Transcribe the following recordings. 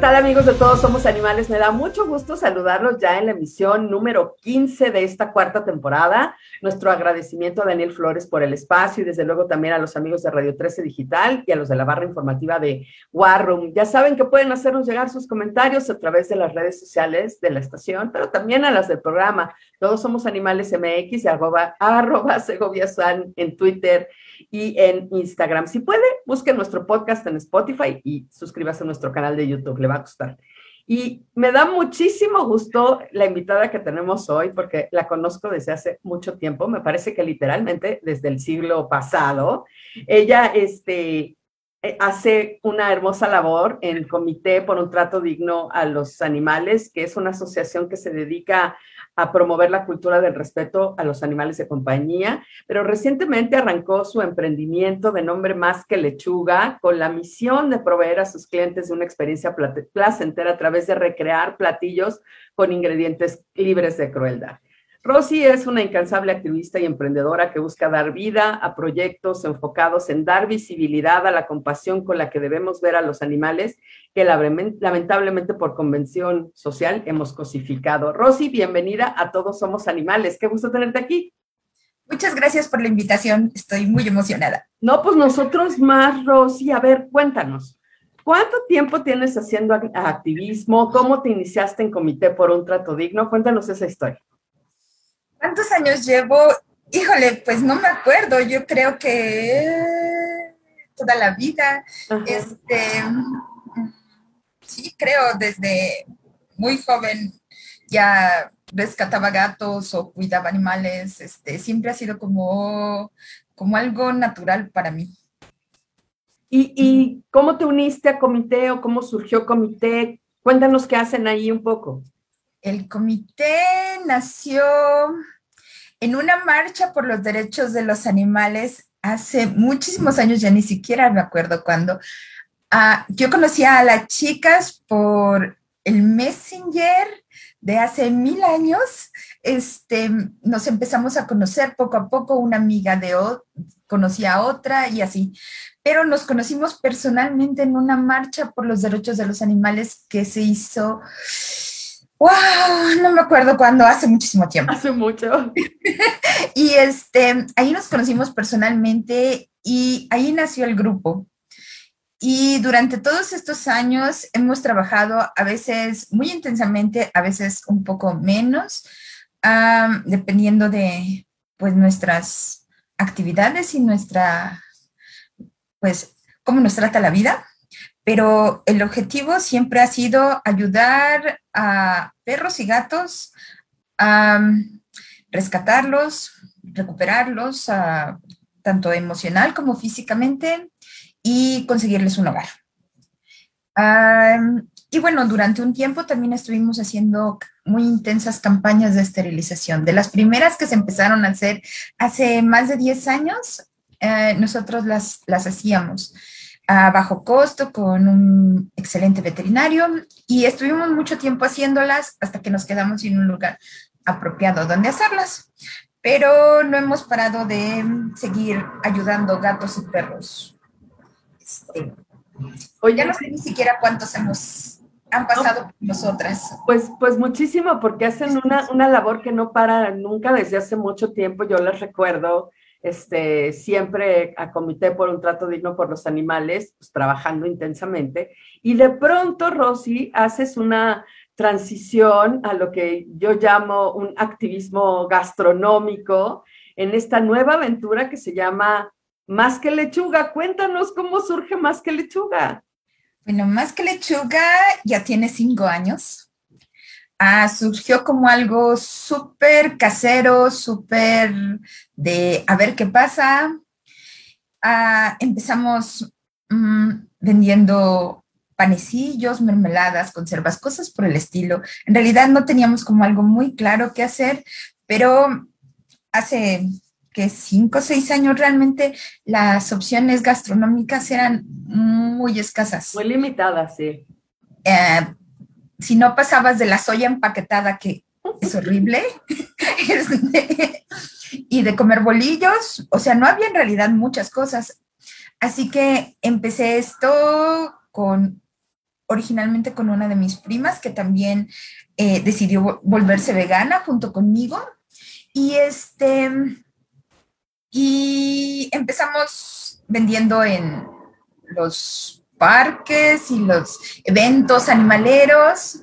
Hola, ¿qué tal amigos de Todos Somos Animales? Me da mucho gusto saludarlos ya en la emisión número 15 de esta cuarta temporada. Nuestro agradecimiento a Daniel Flores por el espacio y desde luego también a los amigos de Radio 13 Digital y a los de la barra informativa de War Room. Ya saben que pueden hacernos llegar sus comentarios a través de las redes sociales de la estación, pero también a las del programa. Todos Somos Animales MX y arroba, arroba Segovia San en Twitter y en Instagram. Si puede, busquen nuestro podcast en Spotify y suscríbase a nuestro canal de YouTube, le va a gustar. Y me da muchísimo gusto la invitada que tenemos hoy, porque la conozco desde hace mucho tiempo, me parece que literalmente desde el siglo pasado. Ella este, eh, hace una hermosa labor en Comité por un Trato Digno a los Animales, que es una asociación que se dedica a promover la cultura del respeto a los animales de compañía, pero recientemente arrancó su emprendimiento de nombre Más que Lechuga con la misión de proveer a sus clientes de una experiencia placentera a través de recrear platillos con ingredientes libres de crueldad. Rosy es una incansable activista y emprendedora que busca dar vida a proyectos enfocados en dar visibilidad a la compasión con la que debemos ver a los animales que lamentablemente por convención social hemos cosificado. Rosy, bienvenida a Todos Somos Animales. Qué gusto tenerte aquí. Muchas gracias por la invitación. Estoy muy emocionada. No, pues nosotros más, Rosy. A ver, cuéntanos. ¿Cuánto tiempo tienes haciendo activismo? ¿Cómo te iniciaste en Comité por un Trato Digno? Cuéntanos esa historia. ¿Cuántos años llevo? Híjole, pues no me acuerdo, yo creo que toda la vida. Este, sí, creo desde muy joven ya rescataba gatos o cuidaba animales, este, siempre ha sido como, como algo natural para mí. ¿Y, ¿Y cómo te uniste a comité o cómo surgió comité? Cuéntanos qué hacen ahí un poco. El comité nació en una marcha por los derechos de los animales hace muchísimos años, ya ni siquiera me acuerdo cuándo. Ah, yo conocía a las chicas por el Messenger de hace mil años. Este, nos empezamos a conocer poco a poco, una amiga de conocía a otra y así. Pero nos conocimos personalmente en una marcha por los derechos de los animales que se hizo wow, no me acuerdo cuándo, hace muchísimo tiempo. Hace mucho. y este, ahí nos conocimos personalmente y ahí nació el grupo. Y durante todos estos años hemos trabajado a veces muy intensamente, a veces un poco menos, dependiendo de pues nuestras actividades y nuestra, pues, cómo nos trata la vida pero el objetivo siempre ha sido ayudar a perros y gatos a rescatarlos, recuperarlos, tanto emocional como físicamente, y conseguirles un hogar. y bueno, durante un tiempo también estuvimos haciendo muy intensas campañas de esterilización. De las primeras que se empezaron a hacer hace más de 10 años, eh, nosotros las, las hacíamos a bajo costo con un excelente veterinario y estuvimos mucho tiempo haciéndolas hasta que nos quedamos sin un lugar apropiado donde hacerlas. Pero no hemos parado de seguir ayudando gatos y perros. Este, Oye, ya no sé ni siquiera cuántos hemos han pasado por nosotras. Pues, pues muchísimo, porque hacen una, una labor que no para nunca desde hace mucho tiempo. Yo les recuerdo este, siempre a Comité por un Trato Digno por los Animales, pues, trabajando intensamente. Y de pronto, Rosy, haces una transición a lo que yo llamo un activismo gastronómico en esta nueva aventura que se llama Más que Lechuga. Cuéntanos cómo surge Más que Lechuga. Bueno, Más que Lechuga ya tiene cinco años. Ah, surgió como algo súper casero, súper de a ver qué pasa. Ah, empezamos mm, vendiendo panecillos, mermeladas, conservas, cosas por el estilo. En realidad no teníamos como algo muy claro qué hacer, pero hace que cinco o seis años realmente las opciones gastronómicas eran muy escasas. Muy limitadas, sí. Eh, si no pasabas de la soya empaquetada, que es horrible, este, y de comer bolillos, o sea, no había en realidad muchas cosas. Así que empecé esto con originalmente con una de mis primas que también eh, decidió volverse vegana junto conmigo. Y este, y empezamos vendiendo en los parques y los eventos animaleros.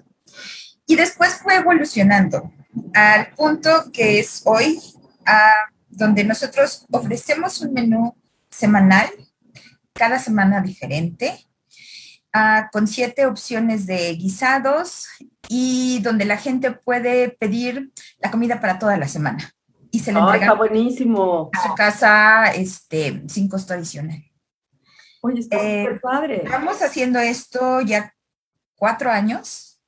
Y después fue evolucionando al punto que es hoy, donde nosotros ofrecemos un menú semanal, cada semana diferente, con siete opciones de guisados y donde la gente puede pedir la comida para toda la semana. Y se le entrega buenísimo. a su casa este, sin costo adicional. Oye, está eh, padre. Estamos haciendo esto ya cuatro años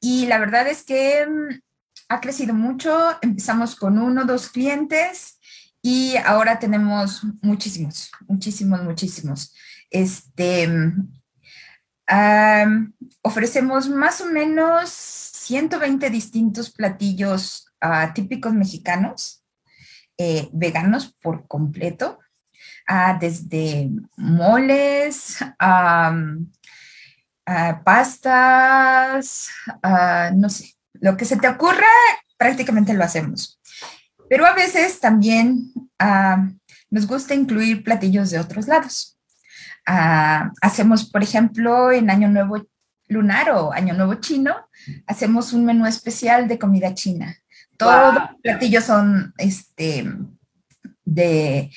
y la verdad es que mm, ha crecido mucho. Empezamos con uno, dos clientes y ahora tenemos muchísimos, muchísimos, muchísimos. Este, ofrecemos más o menos 120 distintos platillos ah, típicos mexicanos, eh, veganos por completo, ah, desde moles, pastas, no sé, lo que se te ocurra, prácticamente lo hacemos. Pero a veces también nos gusta incluir platillos de otros lados. Ah, hacemos, por ejemplo, en Año Nuevo lunar o Año Nuevo chino, hacemos un menú especial de comida china. Todos los platillos son este, de,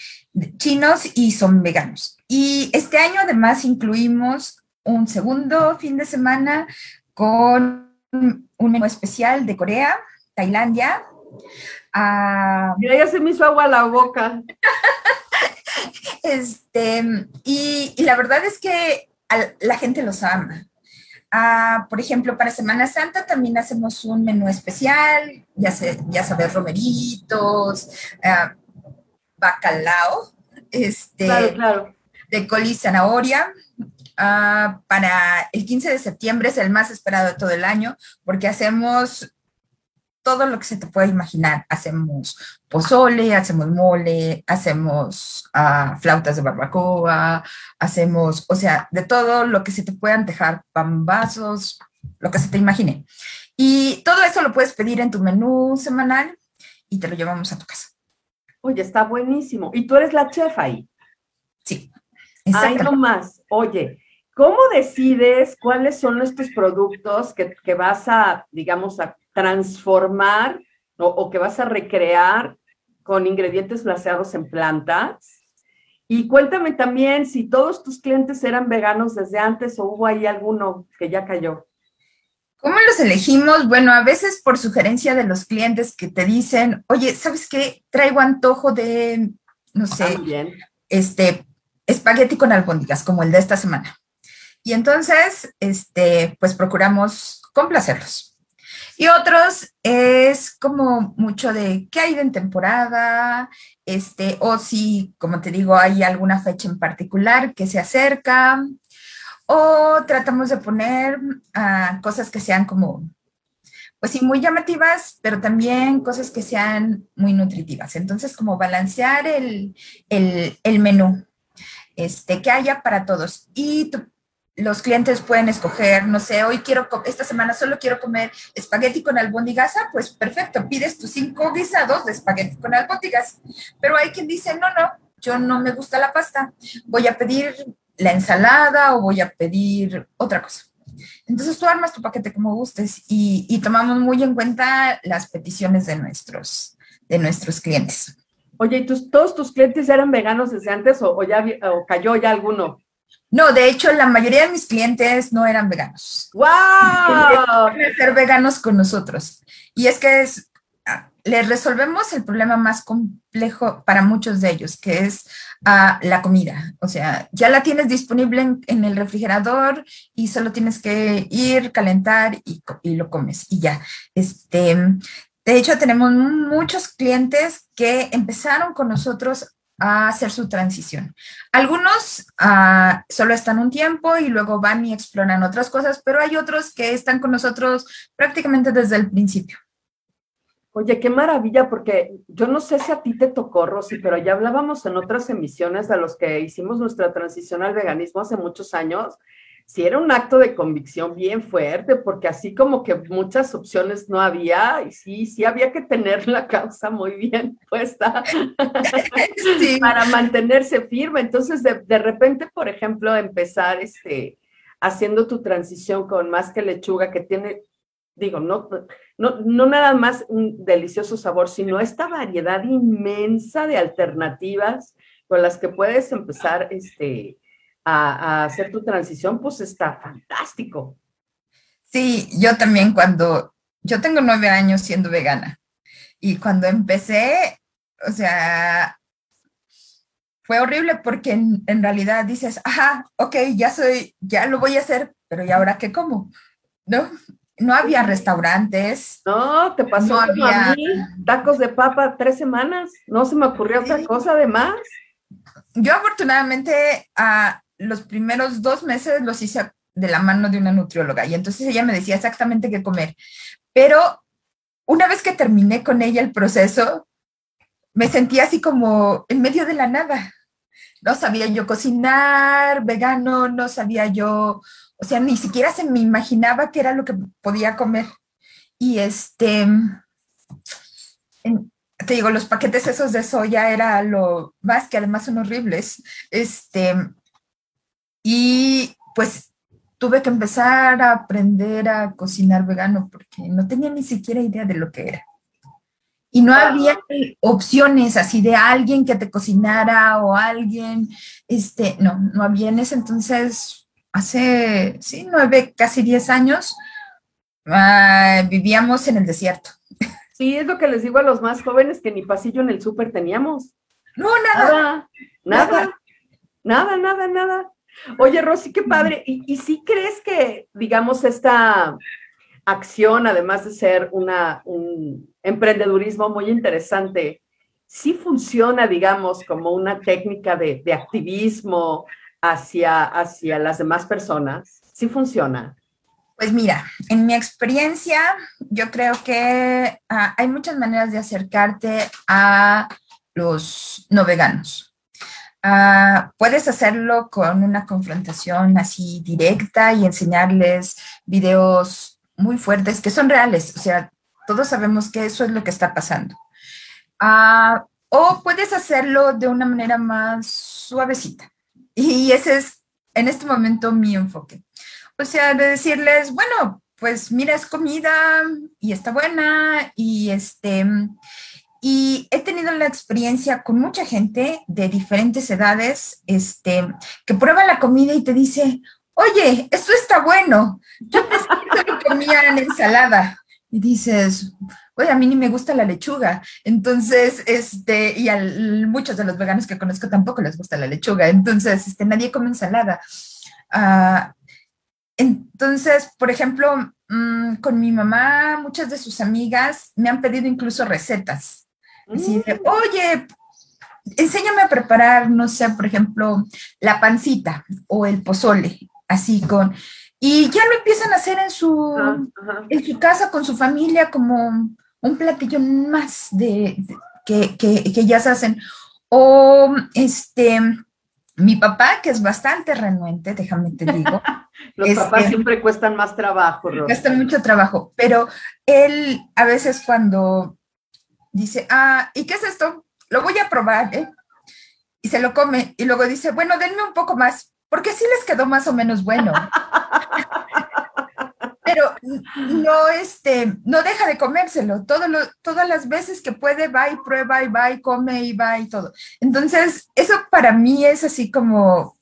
chinos y son veganos. Y este año además incluimos un segundo fin de semana con un menú especial de Corea, Tailandia. Ah, Mira, ya se me hizo agua a la boca. Este, y, la verdad es que la gente los ama. Ah, por ejemplo, para Semana Santa también hacemos un menú especial, ya, se, ya sabes, romeritos, ah, bacalao, este, de col y zanahoria. Ah, para el 15 de septiembre es el más esperado de todo el año porque hacemos todo lo que se te pueda imaginar. Hacemos pozole, hacemos mole, hacemos ah, flautas de barbacoa, hacemos, o sea, de todo lo que se te pueda antejar, pambazos, lo que se te imagine. Y todo eso lo puedes pedir en tu menú semanal y te lo llevamos a tu casa. Oye, está buenísimo. ¿Y tú eres la chef ahí? Sí. Hay no más. Oye, ¿cómo decides cuáles son estos productos que, que vas a, digamos, a transformar o, que vas a recrear con ingredientes baseados en plantas. Y cuéntame también si todos tus clientes eran veganos desde antes o hubo ahí alguno que ya cayó. ¿Cómo los elegimos? Bueno, a veces por sugerencia de los clientes que te dicen, oye, ¿sabes qué? Traigo antojo de, no sé, este, espagueti con albóndigas, como el de esta semana. Y entonces, este, pues procuramos complacerlos. Y otros es como mucho de qué hay de en temporada, este, o si, como te digo, hay alguna fecha en particular que se acerca, o tratamos de poner ah, cosas que sean como, pues sí, muy llamativas, pero también cosas que sean muy nutritivas. Entonces, como balancear el, el, el menú, este, que haya para todos. Y los clientes pueden escoger, no sé, hoy quiero, esta semana solo quiero comer espagueti con albóndigas, pues perfecto, pides tus cinco guisados de espagueti con albóndigas. Pero hay quien dice, no, no, yo no me gusta la pasta, voy a pedir la ensalada o voy a pedir otra cosa. Entonces tú armas tu paquete como gustes y, tomamos muy en cuenta las peticiones de nuestros, de nuestros clientes. Oye, ¿y tus, todos tus clientes eran veganos desde antes o, ya o cayó ya alguno? No, de hecho, la mayoría de mis clientes no eran veganos. ¡Wow! ser veganos con nosotros. Y es que es, les resolvemos el problema más complejo para muchos de ellos, que es ah, la comida. O sea, ya la tienes disponible en, el refrigerador y solo tienes que ir, calentar y, lo comes y ya. Este, de hecho, tenemos muchos clientes que empezaron con nosotros a hacer su transición. Algunos ah, solo están un tiempo y luego van y exploran otras cosas, pero hay otros que están con nosotros prácticamente desde el principio. Oye, qué maravilla, porque yo no sé si a ti te tocó, Rosy, pero ya hablábamos en otras emisiones de los que hicimos nuestra transición al veganismo hace muchos años, sí era un acto de convicción bien fuerte, porque así como que muchas opciones no había, y sí, sí había que tener la causa muy bien puesta para mantenerse firme. Entonces, de, de, repente, por ejemplo, empezar este, haciendo tu transición con más que lechuga, que tiene, digo, no, no, no nada más un delicioso sabor, sino esta variedad inmensa de alternativas con las que puedes empezar este, a, hacer tu transición, pues está fantástico. Sí, yo también cuando, yo tengo nueve años siendo vegana y cuando empecé, o sea, fue horrible porque en, realidad dices, ajá, ok, ya soy, ya lo voy a hacer, pero ¿y ahora qué como? ¿No? No había restaurantes. No, te pasó no había... a mí, tacos de papa tres semanas, no se me ocurrió otra cosa además. Yo afortunadamente a, los primeros dos meses los hice de la mano de una nutrióloga y entonces ella me decía exactamente qué comer. Pero una vez que terminé con ella el proceso, me sentía así como en medio de la nada. No sabía yo cocinar vegano, no sabía yo, o sea, ni siquiera se me imaginaba qué era lo que podía comer. Y este, te digo, los paquetes esos de soya era lo más que además son horribles. Este, y pues tuve que empezar a aprender a cocinar vegano porque no tenía ni siquiera idea de lo que era. Y no había opciones así de alguien que te cocinara o alguien, este, no, no había en ese entonces, hace, sí, nueve, casi diez años, ah, vivíamos en el desierto. Sí, es lo que les digo a los más jóvenes que ni pasillo en el súper teníamos. No, nada. Nada, nada, nada, nada. Oye, Rosy, qué padre. ¿Y, ¿Y sí crees que, digamos, esta acción, además de ser una, un emprendedurismo muy interesante, sí funciona, digamos, como una técnica de, activismo hacia, hacia las demás personas? ¿Sí funciona? Pues mira, en mi experiencia, yo creo que ah, hay muchas maneras de acercarte a los no veganos. Ah, puedes hacerlo con una confrontación así directa y enseñarles videos muy fuertes que son reales, o sea, todos sabemos que eso es lo que está pasando. Ah, o puedes hacerlo de una manera más suavecita. Y ese es en este momento mi enfoque. O sea, de decirles, bueno, pues mira, es comida y está buena y este, y he tenido la experiencia con mucha gente de diferentes edades, este, que prueba la comida y te dice, oye, esto está bueno. Yo pensé que comía en ensalada. Y dices, oye, a mí ni me gusta la lechuga. Entonces, este, y a muchos de los veganos que conozco tampoco les gusta la lechuga. Entonces, este, nadie come ensalada. Ah, entonces, por ejemplo, mm, con mi mamá, muchas de sus amigas me han pedido incluso recetas Así mm. oye, enséñame a preparar, no sé, por ejemplo, la pancita o el pozole, así con... Y ya lo empiezan a hacer en su, en su casa, con su familia, como un platillo más de, que, que, que ya se hacen. O este, mi papá, que es bastante renuente, déjame te digo. Los papás este, siempre cuestan más trabajo, Cuestan mucho trabajo, pero él a veces cuando dice, ah, ¿y qué es esto? Lo voy a probar, ¿eh? Y se lo come y luego dice, bueno, denme un poco más, porque sí les quedó más o menos bueno. Pero no, este, no deja de comérselo. Todo todas las veces que puede, va y prueba y va y come y va y todo. Entonces, eso para mí es así como,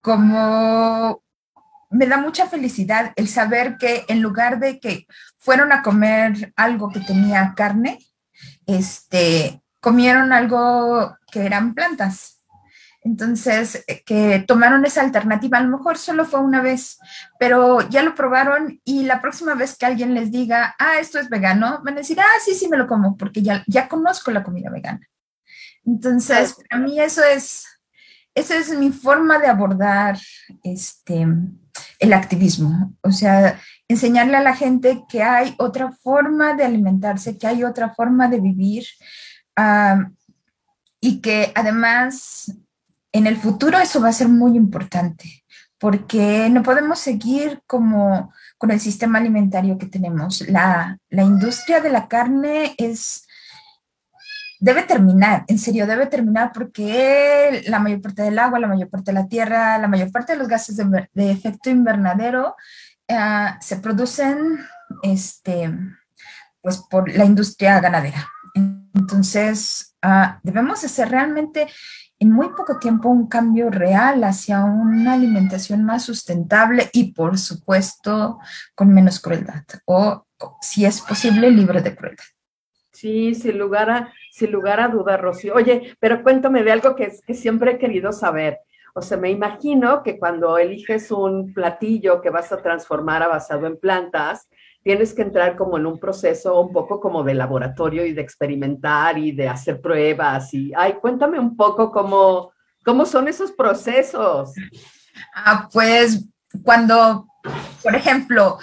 como me da mucha felicidad el saber que en lugar de que fueron a comer algo que tenía carne, este, comieron algo que eran plantas. Entonces, eh, que tomaron esa alternativa, a lo mejor solo fue una vez, pero ya lo probaron y la próxima vez que alguien les diga, ah, esto es vegano, van a decir, ah, sí, sí, me lo como, porque ya, ya conozco la comida vegana. Entonces, para mí eso es, esa es mi forma de abordar este, el activismo. O sea, enseñarle a la gente que hay otra forma de alimentarse, que hay otra forma de vivir y que además en el futuro eso va a ser muy importante, porque no podemos seguir como con el sistema alimentario que tenemos. La, la industria de la carne es debe terminar, en serio, debe terminar porque la mayor parte del agua, la mayor parte de la tierra, la mayor parte de los gases de, efecto invernadero eh, se producen este, pues, por la industria ganadera. Entonces, uh, debemos hacer realmente en muy poco tiempo un cambio real hacia una alimentación más sustentable y, por supuesto, con menos crueldad o, si es posible, libre de crueldad. Sí, sin lugar a, sin lugar a duda, Rocío. Oye, pero cuéntame de algo que, que siempre he querido saber. O sea, me imagino que cuando eliges un platillo que vas a transformar a basado en plantas, tienes que entrar como en un proceso un poco como de laboratorio y de experimentar y de hacer pruebas. Y, ay, cuéntame un poco cómo, cómo son esos procesos. Ah, pues cuando, por ejemplo,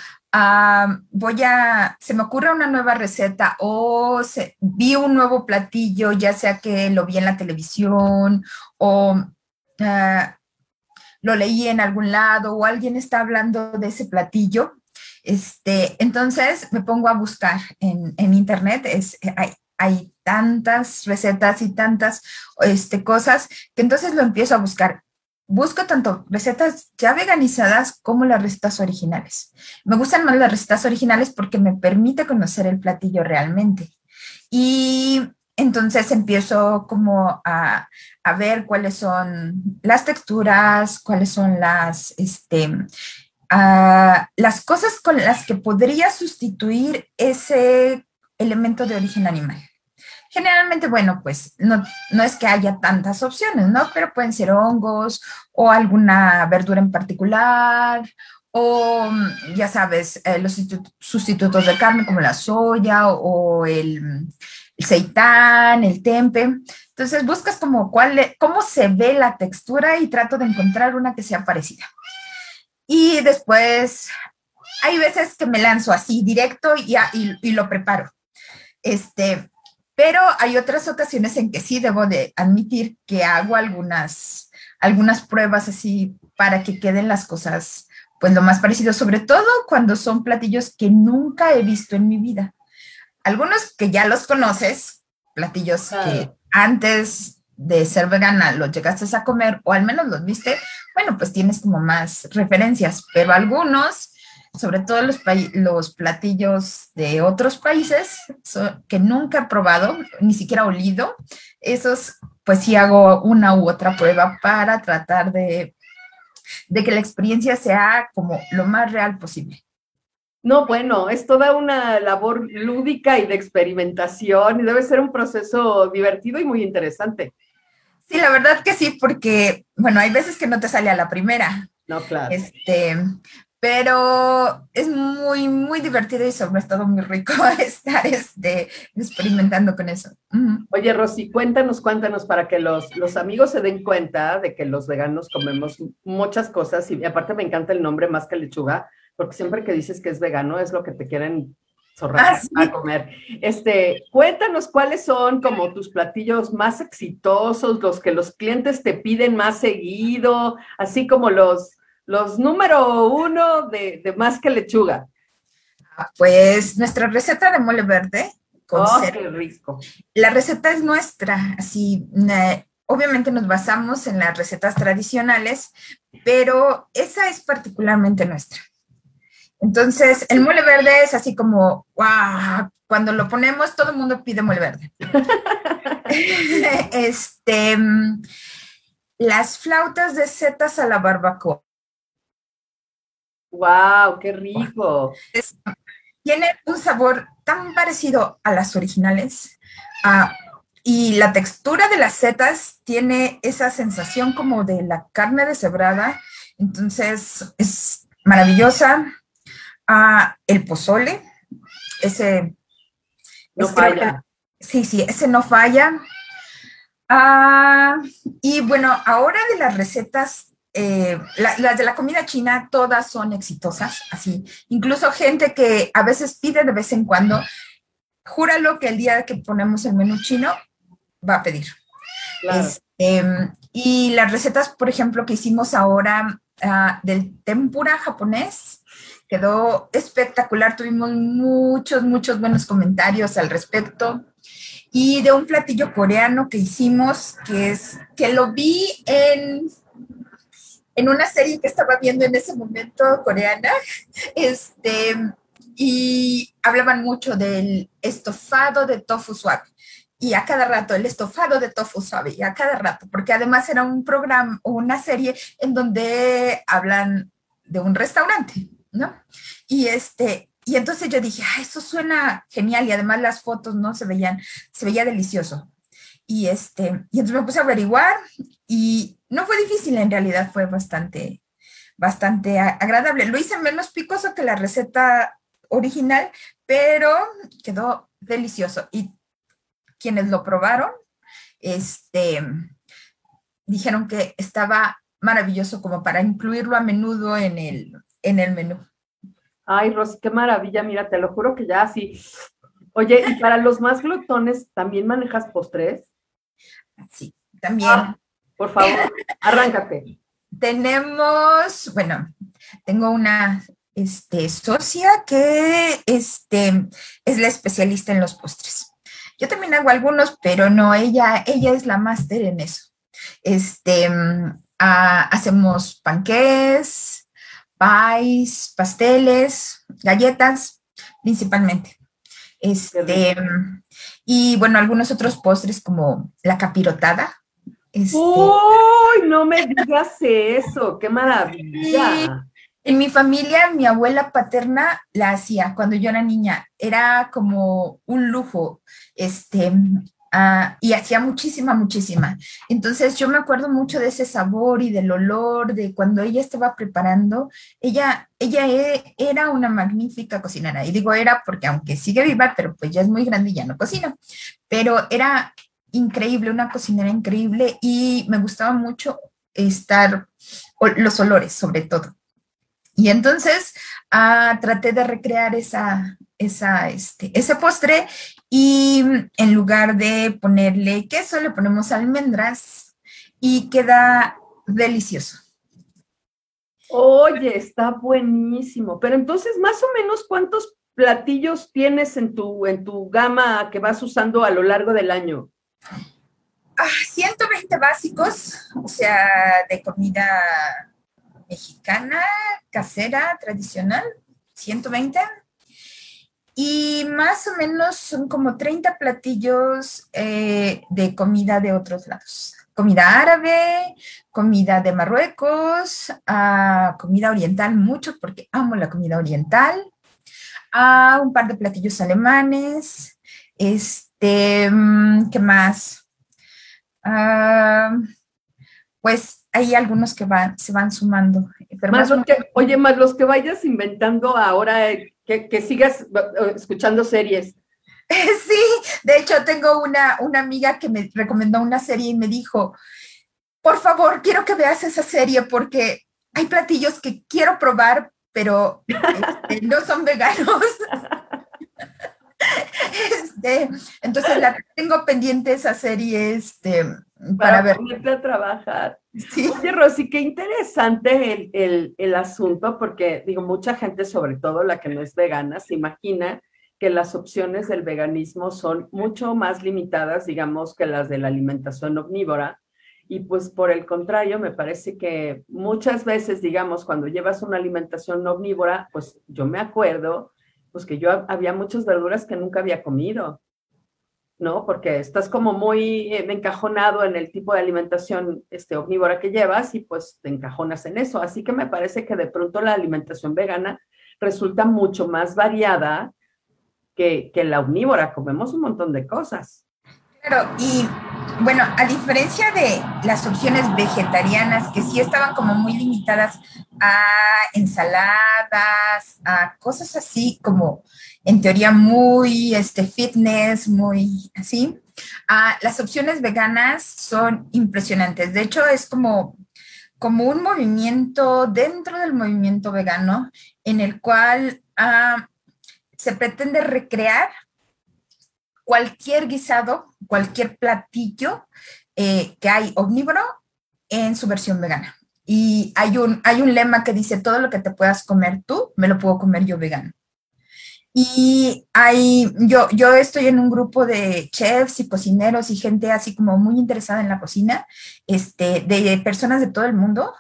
voy a, se me ocurre una nueva receta o se, vi un nuevo platillo, ya sea que lo vi en la televisión o ah, lo leí en algún lado o alguien está hablando de ese platillo. Este, entonces me pongo a buscar en, internet, hay, hay tantas recetas y tantas este, cosas que entonces lo empiezo a buscar busco tanto recetas ya veganizadas como las recetas originales. Me gustan más las recetas originales porque me permite conocer el platillo realmente. Y entonces empiezo como a, ver cuáles son las texturas, cuáles son las, este, las cosas con las que podría sustituir ese elemento de origen animal. Generalmente, bueno, pues no, no es que haya tantas opciones, ¿no? Pero pueden ser hongos o alguna verdura en particular o, ya sabes, eh, los sustitutos de carne como la soya o el, el el tempe. Entonces buscas como cuál, cómo se ve la textura y trato de encontrar una que sea parecida. Y después hay veces que me lanzo así directo y, y, y lo preparo. Este, pero hay otras ocasiones en que sí debo de admitir que hago algunas, algunas pruebas así para que queden las cosas pues lo más parecido, sobre todo cuando son platillos que nunca he visto en mi vida. Algunos que ya los conoces, platillos que antes de ser vegana los llegaste a comer o al menos los viste, bueno, pues tienes como más referencias, pero algunos sobre todo los, los platillos de otros países que nunca he probado, ni siquiera olido, esos pues sí hago una u otra prueba para tratar de, de que la experiencia sea como lo más real posible. No, bueno, es toda una labor lúdica y de experimentación y debe ser un proceso divertido y muy interesante. Sí, la verdad que sí, porque, bueno, hay veces que no te sale a la primera. No, claro. Este, pero es muy, muy divertido y sobre todo muy rico estar este, experimentando con eso. Oye, Rosy, cuéntanos, cuéntanos para que los, los amigos se den cuenta de que los veganos comemos muchas cosas y aparte me encanta el nombre más que lechuga, porque siempre que dices que es vegano es lo que te quieren zorrar ah, a comer. Este, cuéntanos cuáles son como tus platillos más exitosos, los que los clientes te piden más seguido, así como los los número uno de, más que lechuga. Pues nuestra receta de mole verde. Con oh, qué rico. La receta es nuestra, así, obviamente nos basamos en las recetas tradicionales, pero esa es particularmente nuestra. Entonces, el mole verde es así como, wow, cuando lo ponemos, todo el mundo pide mole verde. este, las flautas de setas a la barbacoa. ¡Wow! ¡Qué rico! tiene un sabor tan parecido a las originales. Y la textura de las setas tiene esa sensación como de la carne deshebrada. Entonces es maravillosa. Ah, el pozole, ese. No falla. sí, sí, ese no falla. Ah, y bueno, ahora de las recetas eh, las de la comida china todas son exitosas, así. Incluso gente que a veces pide de vez en cuando, júralo que el día que ponemos el menú chino va a pedir. Este, y las recetas, por ejemplo, que hicimos ahora ah, del tempura japonés. Quedó espectacular, tuvimos muchos, muchos buenos comentarios al respecto. Y de un platillo coreano que hicimos, que es, que lo vi en, en una serie que estaba viendo en ese momento coreana, este, y hablaban mucho del estofado de tofu suave. Y a cada rato el estofado de tofu suave y a cada rato, porque además era un programa o una serie en donde hablan de un restaurante, Y este, y entonces yo dije, ah, eso suena genial y además las fotos no se veían, se veía delicioso. Y este, y entonces me puse a averiguar y no fue difícil en realidad, fue bastante, bastante agradable. Lo hice menos picoso que la receta original, pero quedó delicioso. Y quienes lo probaron, este, dijeron que estaba maravilloso como para incluirlo a menudo en el, en el menú. Ay, Rosy, qué maravilla, mira, te lo juro que ya así. Oye, y para los más glutones, ¿también manejas postres? Sí, también. Ah, por favor, arráncate. Tenemos, bueno, tengo una este, socia que este, es la especialista en los postres. Yo también hago algunos, pero no, ella, ella es la máster en eso. Este, mm, ah, hacemos panqués, pies, pasteles, galletas, principalmente. Este, y bueno, algunos otros postres como la capirotada. Este, ¡Uy! No me digas eso, qué maravilla. En mi familia, mi abuela paterna la hacía cuando yo era niña. Era como un lujo, este, ah, y hacía muchísima, muchísima. Entonces yo me acuerdo mucho de ese sabor y del olor de cuando ella estaba preparando. Ella, ella e, era una magnífica cocinera. Y digo era porque aunque sigue viva, pero pues ya es muy grande y ya no cocina. Pero era increíble, una cocinera increíble y me gustaba mucho estar, los olores sobre todo. Y entonces ah, traté de recrear esa, esa, este, ese postre y en lugar de ponerle queso, le ponemos almendras y queda delicioso. Oye, está buenísimo. Pero entonces, más o menos, ¿cuántos platillos tienes en tu, en tu gama que vas usando a lo largo del año? 120 ah, básicos, o sea, de comida mexicana, casera, tradicional, 120. Y más o menos son como 30 platillos eh, de comida de otros lados. Comida árabe, comida de Marruecos, ah, comida oriental, mucho porque amo la comida oriental. Uh, un par de platillos alemanes. Este, mm, ¿qué más? Ah, pues hay algunos que van, se van sumando. Pero más, que, oye, más los que vayas inventando ahora, eh, que, sigas eh, escuchando series. Sí, de hecho tengo una, una amiga que me recomendó una serie y me dijo, por favor, quiero que veas esa serie porque hay platillos que quiero probar, pero este, no son veganos. Este, entonces la tengo pendiente esa serie este, para, ver. a trabajar. Sí. Oye, Rosy, qué interesante el, asunto, porque digo, mucha gente, sobre todo la que no es vegana, se imagina que las opciones del veganismo son mucho más limitadas, digamos, que las de la alimentación omnívora. Y pues por el contrario, me parece que muchas veces, digamos, cuando llevas una alimentación omnívora, pues yo me acuerdo, pues que yo había muchas verduras que nunca había comido. ¿No? Porque estás como muy eh, encajonado en el tipo de alimentación este, omnívora que llevas y pues te encajonas en eso. Así que me parece que de pronto la alimentación vegana resulta mucho más variada que, que la omnívora. Comemos un montón de cosas. Claro, y bueno, a diferencia de las opciones vegetarianas que sí estaban como muy limitadas a ensaladas, a cosas así como en teoría muy este, fitness, muy así, a las opciones veganas son impresionantes. De hecho, es como, como un movimiento dentro del movimiento vegano en el cual ah, se pretende recrear cualquier guisado, cualquier platillo eh, que hay omnívoro en su versión vegana. Y hay un, hay un lema que dice, todo lo que te puedas comer tú, me lo puedo comer yo vegano. Y hay, yo, yo estoy en un grupo de chefs y cocineros y gente así como muy interesada en la cocina, este, de personas de todo el mundo,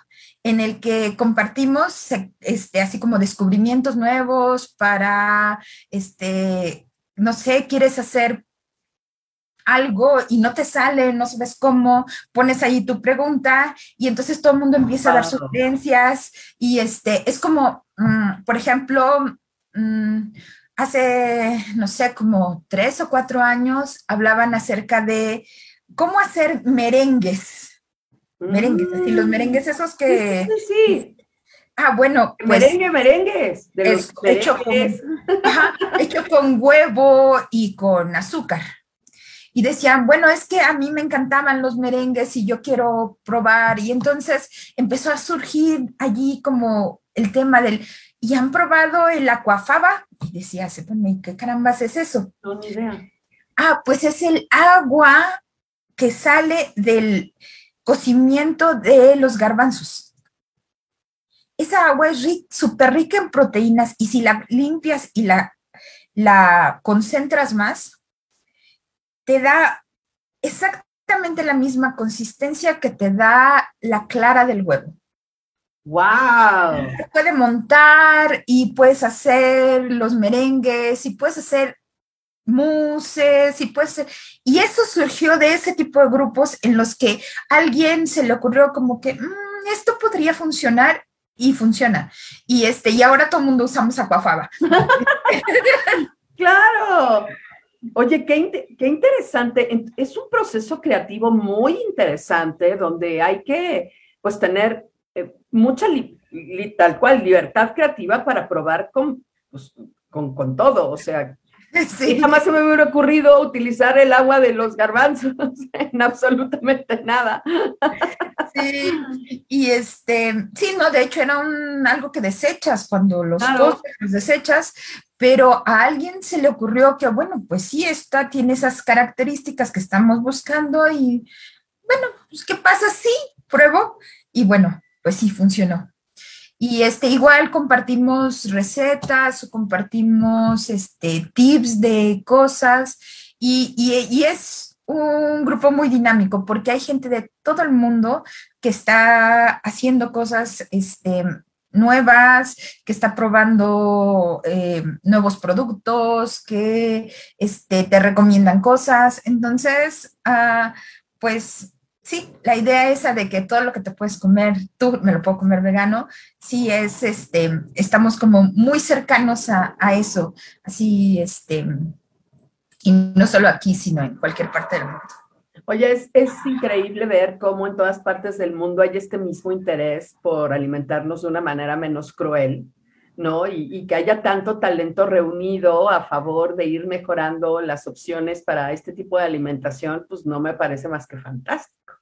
en el que compartimos este, así como descubrimientos nuevos para, este, no sé, quieres hacer algo y no te sale, no sabes cómo, pones ahí tu pregunta y entonces todo el mundo empieza a dar sugerencias y este, es como, mm, por ejemplo, mm, hace, no sé, como tres o cuatro años hablaban acerca de cómo hacer merengues. Merengues, así los merengues esos que... Sí, sí, Ah, bueno, pues... Merengue, merengues. es hecho, con, hecho con huevo y con azúcar. Y decían, bueno, es que a mí me encantaban los merengues y yo quiero probar. Y entonces empezó a surgir allí como el tema del, ¿y han probado el aquafaba? Y decía, ¿qué carambas es eso? No, ni idea. Ah, pues es el agua que sale del cocimiento de los garbanzos. Esa agua es súper rica en proteínas y si la limpias y la, la concentras más, te da exactamente la misma consistencia que te da la clara del huevo. ¡Wow! Se puede montar y puedes hacer los merengues y puedes hacer muses y puedes Y eso surgió de ese tipo de grupos en los que alguien se le ocurrió como que mm, esto podría funcionar y funciona. Y, este, y ahora todo el mundo usamos aquafaba. claro. Oye, qué, qué, interesante. Es un proceso creativo muy interesante donde hay que pues tener mucha, tal cual, libertad creativa para probar con, pues, con, con, todo. O sea, sí. jamás se me hubiera ocurrido utilizar el agua de los garbanzos en absolutamente nada. Sí, y este, sí, no, de hecho era un, algo que desechas cuando los, los desechas, pero a alguien se le ocurrió que, bueno, pues sí, esta tiene esas características que estamos buscando y, bueno, pues ¿qué pasa? Sí, pruebo y bueno, pues sí, funcionó. Y este, igual compartimos recetas, compartimos este, tips de cosas y, y, es un grupo muy dinámico porque hay gente de todo el mundo que está haciendo cosas este, nuevas, que está probando eh, nuevos productos, que este, te recomiendan cosas. Entonces, uh, pues sí, la idea esa de que todo lo que te puedes comer, tú me lo puedo comer vegano, sí es, este, estamos como muy cercanos a, eso, así, este, y no solo aquí, sino en cualquier parte del mundo. Oye, es, es, increíble ver cómo en todas partes del mundo hay este mismo interés por alimentarnos de una manera menos cruel, ¿no? Y, que haya tanto talento reunido a favor de ir mejorando las opciones para este tipo de alimentación, pues no me parece más que fantástico.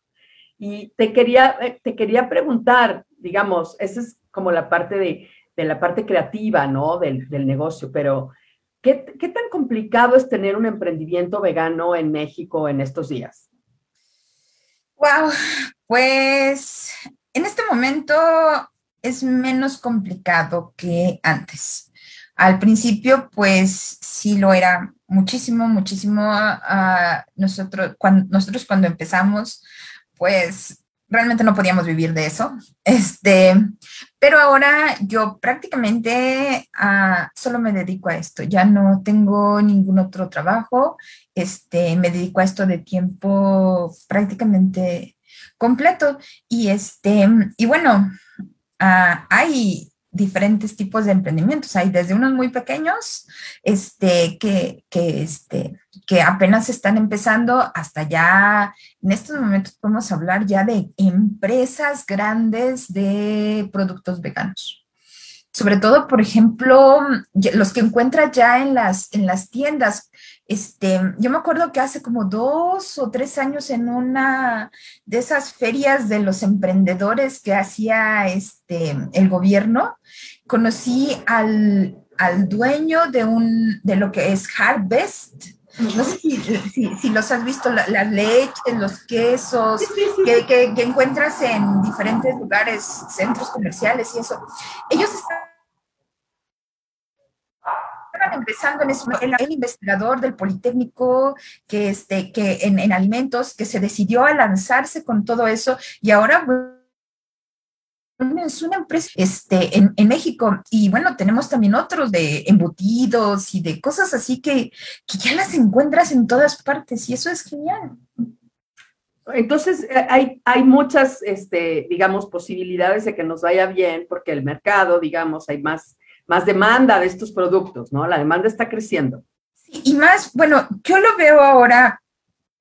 Y te quería, eh, te quería preguntar, digamos, esa es como la parte de, la parte creativa, ¿no? Del, negocio, pero ¿qué, ¿qué, tan complicado es tener un emprendimiento vegano en México en estos días? Wow, pues en este momento es menos complicado que antes. Al principio, pues sí lo era muchísimo, muchísimo. Uh, nosotros, cuando, nosotros cuando empezamos, pues realmente no podíamos vivir de eso. Este, pero ahora yo prácticamente uh, solo me dedico a esto, ya no tengo ningún otro trabajo, este, me dedico a esto de tiempo prácticamente completo. Y este, y bueno, uh, hay diferentes tipos de emprendimientos. Hay desde unos muy pequeños, este, que, que, este, que apenas están empezando, hasta ya, en estos momentos podemos hablar ya de empresas grandes de productos veganos. Sobre todo, por ejemplo, los que encuentras ya en las, en las tiendas, este, yo me acuerdo que hace como dos o tres años en una de esas ferias de los emprendedores que hacía este, el gobierno, conocí al, al dueño de, un, de lo que es Harvest, no sé si, los has visto, las leches, los quesos, que, que, encuentras en diferentes lugares, centros comerciales y eso. Ellos están empezando en eso, el, investigador del Politécnico que, este, que en, en, alimentos, que se decidió a lanzarse con todo eso y ahora es una empresa este, en, en, México y bueno, tenemos también otros de embutidos y de cosas así que, que ya las encuentras en todas partes y eso es genial. Entonces, eh, hay, hay muchas, este, digamos, posibilidades de que nos vaya bien porque el mercado, digamos, hay más, más demanda de estos productos, ¿no? La demanda está creciendo. y más, bueno, yo lo veo ahora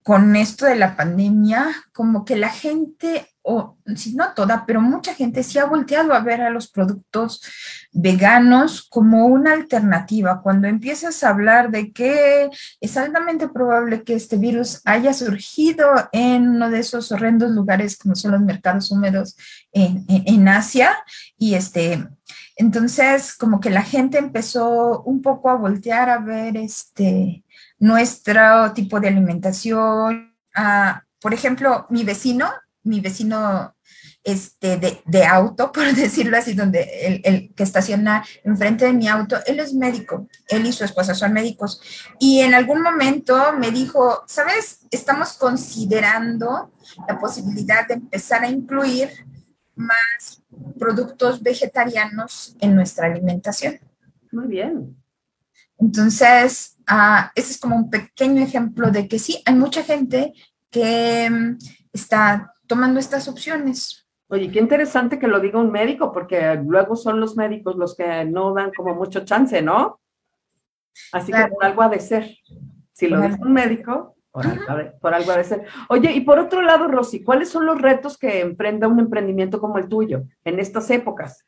con esto de la pandemia, como que la gente, o si no toda, pero mucha gente sí ha volteado a ver a los productos veganos como una alternativa. Cuando empiezas a hablar de que es altamente probable que este virus haya surgido en uno de esos horrendos lugares como son los mercados húmedos en, en Asia, y este, entonces como que la gente empezó un poco a voltear a ver este nuestro tipo de alimentación. Ah, por ejemplo, mi vecino, mi vecino este, de, auto, por decirlo así, donde el, el, que estaciona enfrente de mi auto, él es médico, él y su esposa son médicos. Y en algún momento me dijo, sabes, estamos considerando la posibilidad de empezar a incluir más productos vegetarianos en nuestra alimentación. Muy bien. Entonces, uh, ese es como un pequeño ejemplo de que sí, hay mucha gente que um, está tomando estas opciones. Oye, qué interesante que lo diga un médico, porque luego son los médicos los que no dan como mucho chance, ¿no? Así que por algo ha de ser. Si lo dice un médico, por, algo ha de ser. Oye, y por otro lado, Rosy, ¿cuáles son los retos que enfrenta un emprendimiento como el tuyo en estas épocas?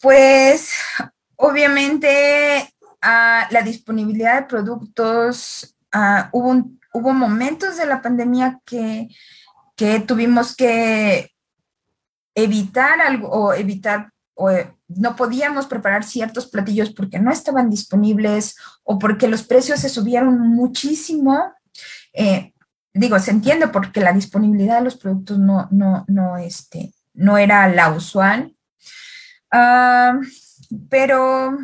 pues Obviamente, la disponibilidad de productos, hubo, hubo momentos de la pandemia que, tuvimos que evitar algo o evitar o no podíamos preparar ciertos platillos porque no estaban disponibles o porque los precios se subieron muchísimo. Eh, digo, se entiende porque la disponibilidad de los productos no, no, no, este, no era la usual. Pero,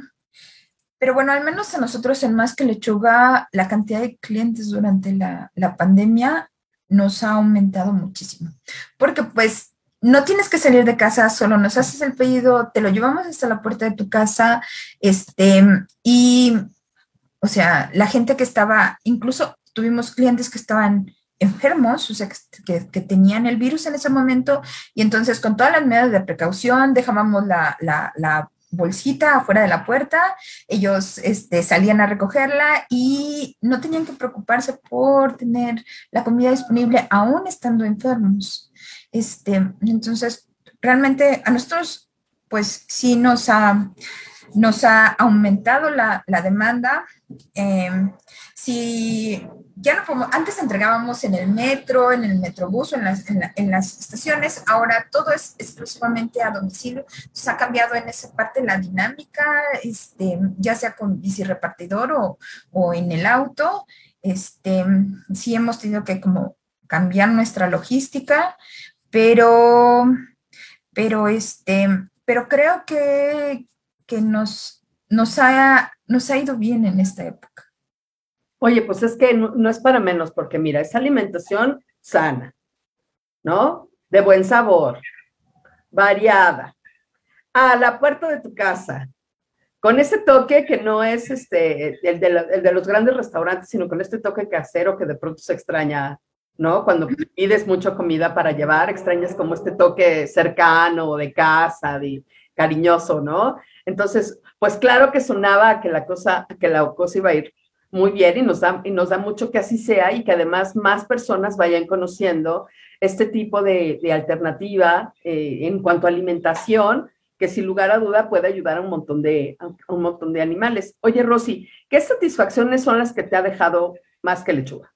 pero bueno, al menos a nosotros en Más que Lechuga, la cantidad de clientes durante la, la pandemia nos ha aumentado muchísimo. Porque pues no tienes que salir de casa, solo nos haces el pedido, te lo llevamos hasta la puerta de tu casa, este, y, o sea, la gente que estaba, incluso tuvimos clientes que estaban enfermos, o sea, que, que, tenían el virus en ese momento, y entonces con todas las medidas de precaución dejábamos la, la, la bolsita afuera de la puerta, ellos este, salían a recogerla y no tenían que preocuparse por tener la comida disponible aún estando enfermos. Este, entonces, realmente a nosotros, pues sí nos ha, nos ha aumentado la, la demanda. Eh, si ya no como antes entregábamos en el metro, en el metrobús en las, en, las estaciones, ahora todo es exclusivamente a domicilio. Se ha cambiado en esa parte la dinámica, este, ya sea con bici repartidor o, o en el auto. Este, sí hemos tenido que como cambiar nuestra logística, pero, pero, este, pero creo que, que nos, nos, ha, nos ha ido bien en esta época. Oye, pues es que no, es para menos, porque mira, es alimentación sana, ¿no? De buen sabor, variada, a la puerta de tu casa, con ese toque que no es este, el, de los grandes restaurantes, sino con este toque casero que de pronto se extraña, ¿no? Cuando pides mucha comida para llevar, extrañas como este toque cercano, de casa, de cariñoso, ¿no? Entonces, pues claro que sonaba que la cosa, que la cosa iba a ir muy bien y nos, da, y nos da mucho que así sea y que además más personas vayan conociendo este tipo de, alternativa eh, en cuanto a alimentación que sin lugar a duda puede ayudar a un montón de, un montón de animales. Oye, Rosy, ¿qué satisfacciones son las que te ha dejado más que lechuga?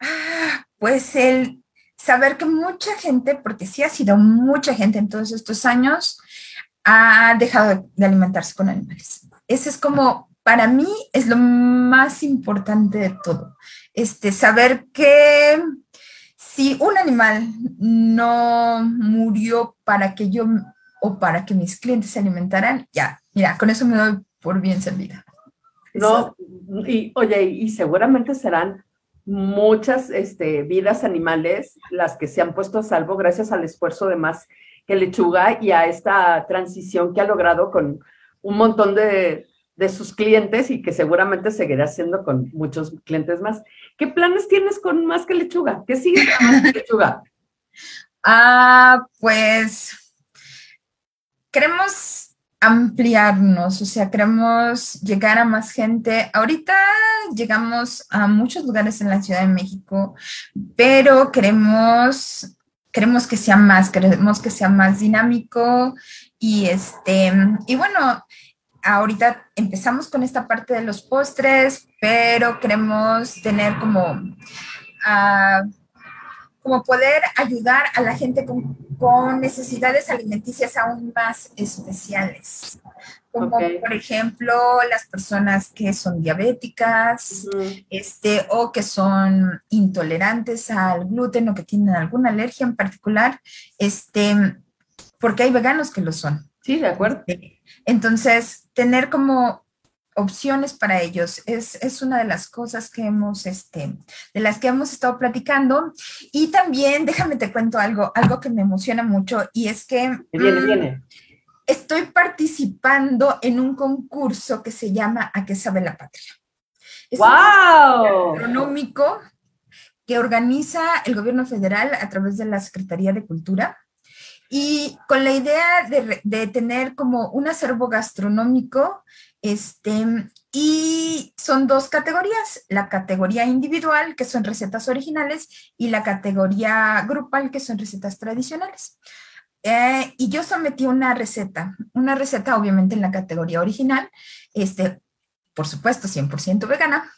Ah, pues el saber que mucha gente, porque sí ha sido mucha gente en todos estos años, ha dejado de alimentarse con animales. Ese es como para mí es lo más importante de todo. Este, saber que si un animal no murió para que yo o para que mis clientes se alimentaran, ya, mira, con eso me doy por bien servida. No, y oye, y seguramente serán muchas este, vidas animales las que se han puesto a salvo gracias al esfuerzo de más que lechuga y a esta transición que ha logrado con un montón de, de sus clientes y que seguramente seguirá haciendo con muchos clientes más. ¿Qué planes tienes con Más que Lechuga? ¿Qué sigue con Más que Lechuga? Ah, pues queremos ampliarnos, o sea, queremos llegar a más gente. Ahorita llegamos a muchos lugares en la Ciudad de México, pero queremos queremos que sea más, queremos que sea más dinámico y este y bueno, ahorita empezamos con esta parte de los postres, pero queremos tener como, uh, como poder ayudar a la gente con, con, necesidades alimenticias aún más especiales. Como por ejemplo las personas que son diabéticas, este, o que son intolerantes al gluten o que tienen alguna alergia en particular, este, porque hay veganos que lo son. Sí, de acuerdo. Entonces, tener como opciones para ellos es, una de las cosas que hemos, este, de las que hemos estado platicando. Y también, déjame te cuento algo, algo que me emociona mucho y es que... Viene, mm, viene. Estoy participando en un concurso que se llama ¿A qué sabe la patria? Es ¡Wow! Astronómico que organiza el gobierno federal a través de la Secretaría de Cultura y con la idea de, tener como un acervo gastronómico, este, y son dos categorías, la categoría individual, que son recetas originales, y la categoría grupal, que son recetas tradicionales. Eh, y yo sometí una receta, una receta obviamente en la categoría original, este, por supuesto 100% vegana,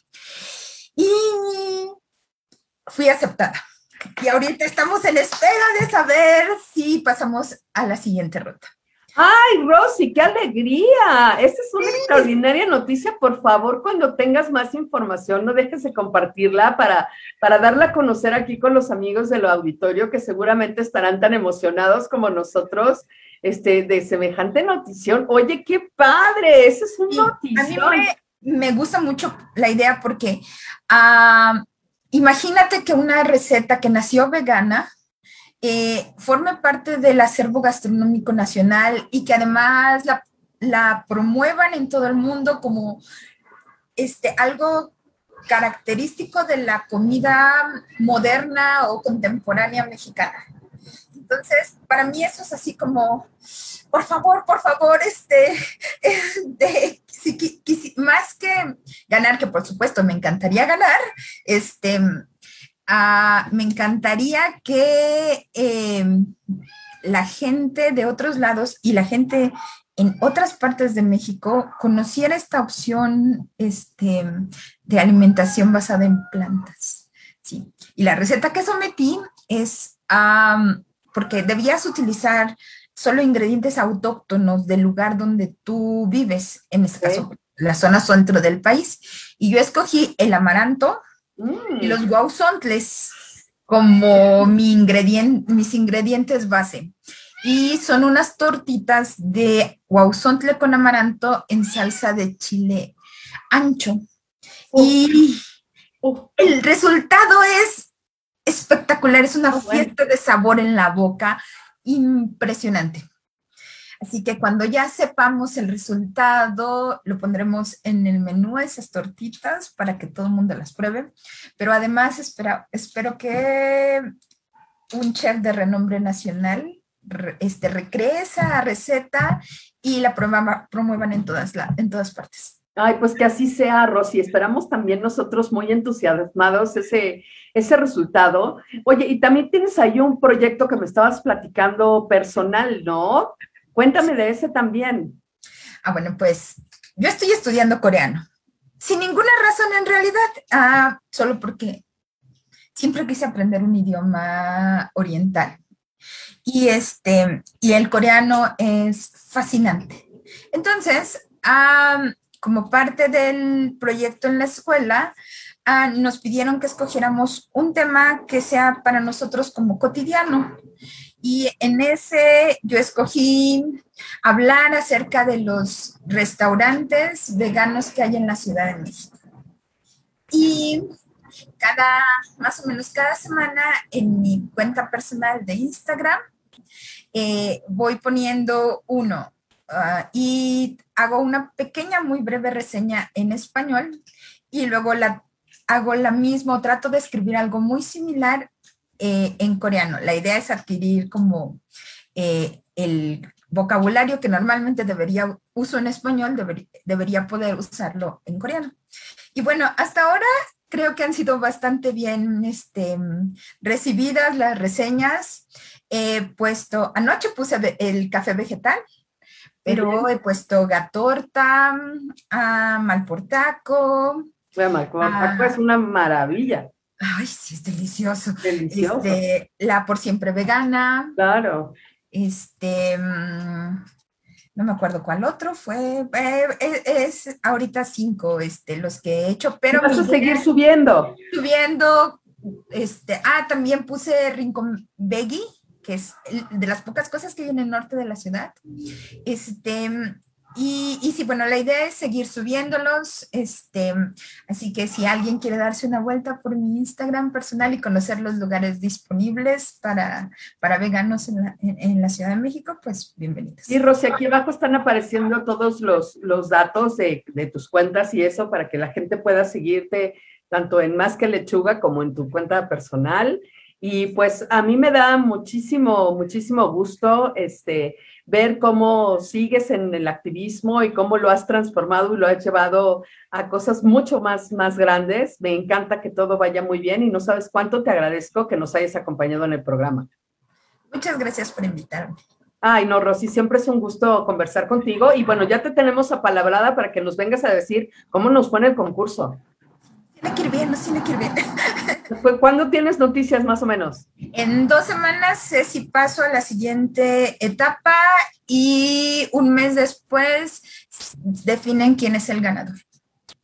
y fui aceptada. Y ahorita estamos en espera de saber si pasamos a la siguiente ruta. ¡Ay, Rosy, qué alegría! Esta es una extraordinaria noticia. Por favor, cuando tengas más información, no dejes de compartirla para, para darla a conocer aquí con los amigos del auditorio que seguramente estarán tan emocionados como nosotros este, de semejante notición. Oye, qué padre, ese es un notición. A mí me, gusta mucho la idea porque uh, imagínate que una receta que nació vegana eh, forme parte del acervo gastronómico nacional y que además la, promuevan en todo el mundo como este, algo característico de la comida moderna o contemporánea mexicana. Entonces, para mí eso es así como, por favor, por favor, este, de, más que ganar, que por supuesto me encantaría ganar, este, ah, me encantaría que em, la gente de otros lados y la gente en otras partes de México conociera esta opción este, de alimentación basada en plantas. Sí. Y la receta que sometí es, porque debías utilizar solo ingredientes autóctonos del lugar donde tú vives, en este caso, la zona centro del país. Y yo escogí el amaranto y los mm. guauzontles como mi mis ingredientes base. Y son unas tortitas de guauzontle con amaranto en salsa de chile ancho. Y el resultado es espectacular, es una fiesta de sabor en la boca impresionante. Así que cuando ya sepamos el resultado, lo pondremos en el menú esas tortitas para que todo el mundo las pruebe. Pero además espero, espero que un chef de renombre nacional este, recree esa receta y la promuevan en todas, en todas partes. Ay, pues que así sea, Rosy. Esperamos también nosotros muy entusiasmados ese, ese resultado. Oye, y también tienes ahí un proyecto que me estabas platicando personal, ¿no? Cuéntame de ese también. Ah, bueno, pues yo estoy estudiando coreano. Sin ninguna razón en realidad, ah, solo porque siempre quise aprender un idioma oriental. Y, este, y el coreano es fascinante. Entonces, ah, como parte del proyecto en la escuela, ah, nos pidieron que escogiéramos un tema que sea para nosotros como cotidiano. Y en ese yo escogí hablar acerca de los restaurantes veganos que hay en la Ciudad de México. Y cada, más o menos cada semana en mi cuenta personal de Instagram, eh, voy poniendo uno ah, y hago una pequeña, muy breve reseña en español y luego la, hago la misma, trato de escribir algo muy similar eh, en coreano. La idea es adquirir como eh, el vocabulario que normalmente debería uso en español, debería poder usarlo en coreano. Y bueno, hasta ahora creo que han sido bastante bien este, recibidas las reseñas. He puesto, anoche puse el café vegetal, pero he puesto gatorta, uh, malportaco. Malportaco es una maravilla. Ay, sí, es delicioso. Delicioso. Este, la por siempre vegana. Claro. Este, mm, no me acuerdo cuál otro fue, eh, eh, es, ahorita cinco, este, los que he hecho, pero... Vas a seguir subiendo. Subiendo, este, ah, también puse Rincón Veggie, que es de las pocas cosas que hay en el norte de la ciudad. Este, y, y, sí, bueno, la idea es seguir subiéndolos. Este, así que si alguien quiere darse una vuelta por mi Instagram personal y conocer los lugares disponibles para, para veganos en la, en, la Ciudad de México, pues bienvenidos. Y Rosy, aquí abajo están apareciendo todos los, los datos de, de tus cuentas y eso para que la gente pueda seguirte tanto en Más que Lechuga como en tu cuenta personal. Y pues a mí me da muchísimo, muchísimo gusto este, ver cómo sigues en el activismo y cómo lo has transformado y lo has llevado a cosas mucho más, más grandes. Me encanta que todo vaya muy bien y no sabes cuánto te agradezco que nos hayas acompañado en el programa. Muchas gracias por invitarme. Ay, no, Rosy, siempre es un gusto conversar contigo. Y bueno, ya te tenemos apalabrada para que nos vengas a decir cómo nos fue en el concurso. Tiene que ir bien, no tiene que ir bien. ¿Cuándo tienes noticias más o menos? En dos semanas sé si paso a la siguiente etapa y un mes después definen quién es el ganador.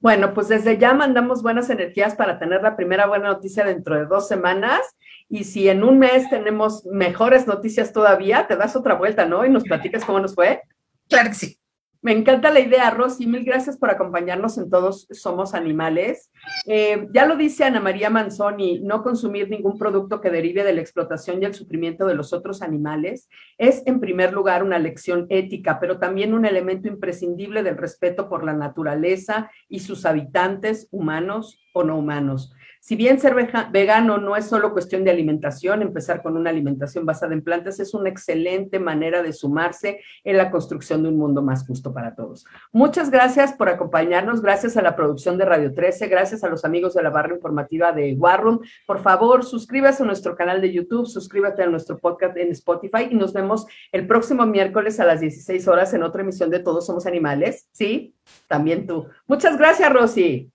Bueno, pues desde ya mandamos buenas energías para tener la primera buena noticia dentro de dos semanas. Y si en un mes tenemos mejores noticias todavía, te das otra vuelta, ¿no? Y nos platicas cómo nos fue. Claro que sí. Me encanta la idea, Rosy. Mil gracias por acompañarnos en Todos Somos Animales. Eh, ya lo dice Ana María Manzoni, no consumir ningún producto que derive de la explotación y el sufrimiento de los otros animales es, en primer lugar, una lección ética, pero también un elemento imprescindible del respeto por la naturaleza y sus habitantes, humanos o no humanos. Si bien ser vegano no es solo cuestión de alimentación, empezar con una alimentación basada en plantas es una excelente manera de sumarse en la construcción de un mundo más justo para todos. Muchas gracias por acompañarnos, gracias a la producción de Radio 13, gracias a los amigos de la barra informativa de Warroom. Por favor, suscríbase a nuestro canal de YouTube, suscríbete a nuestro podcast en Spotify y nos vemos el próximo miércoles a las 16 horas en otra emisión de Todos Somos Animales. Sí, también tú. Muchas gracias, Rosy.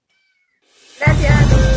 Gracias.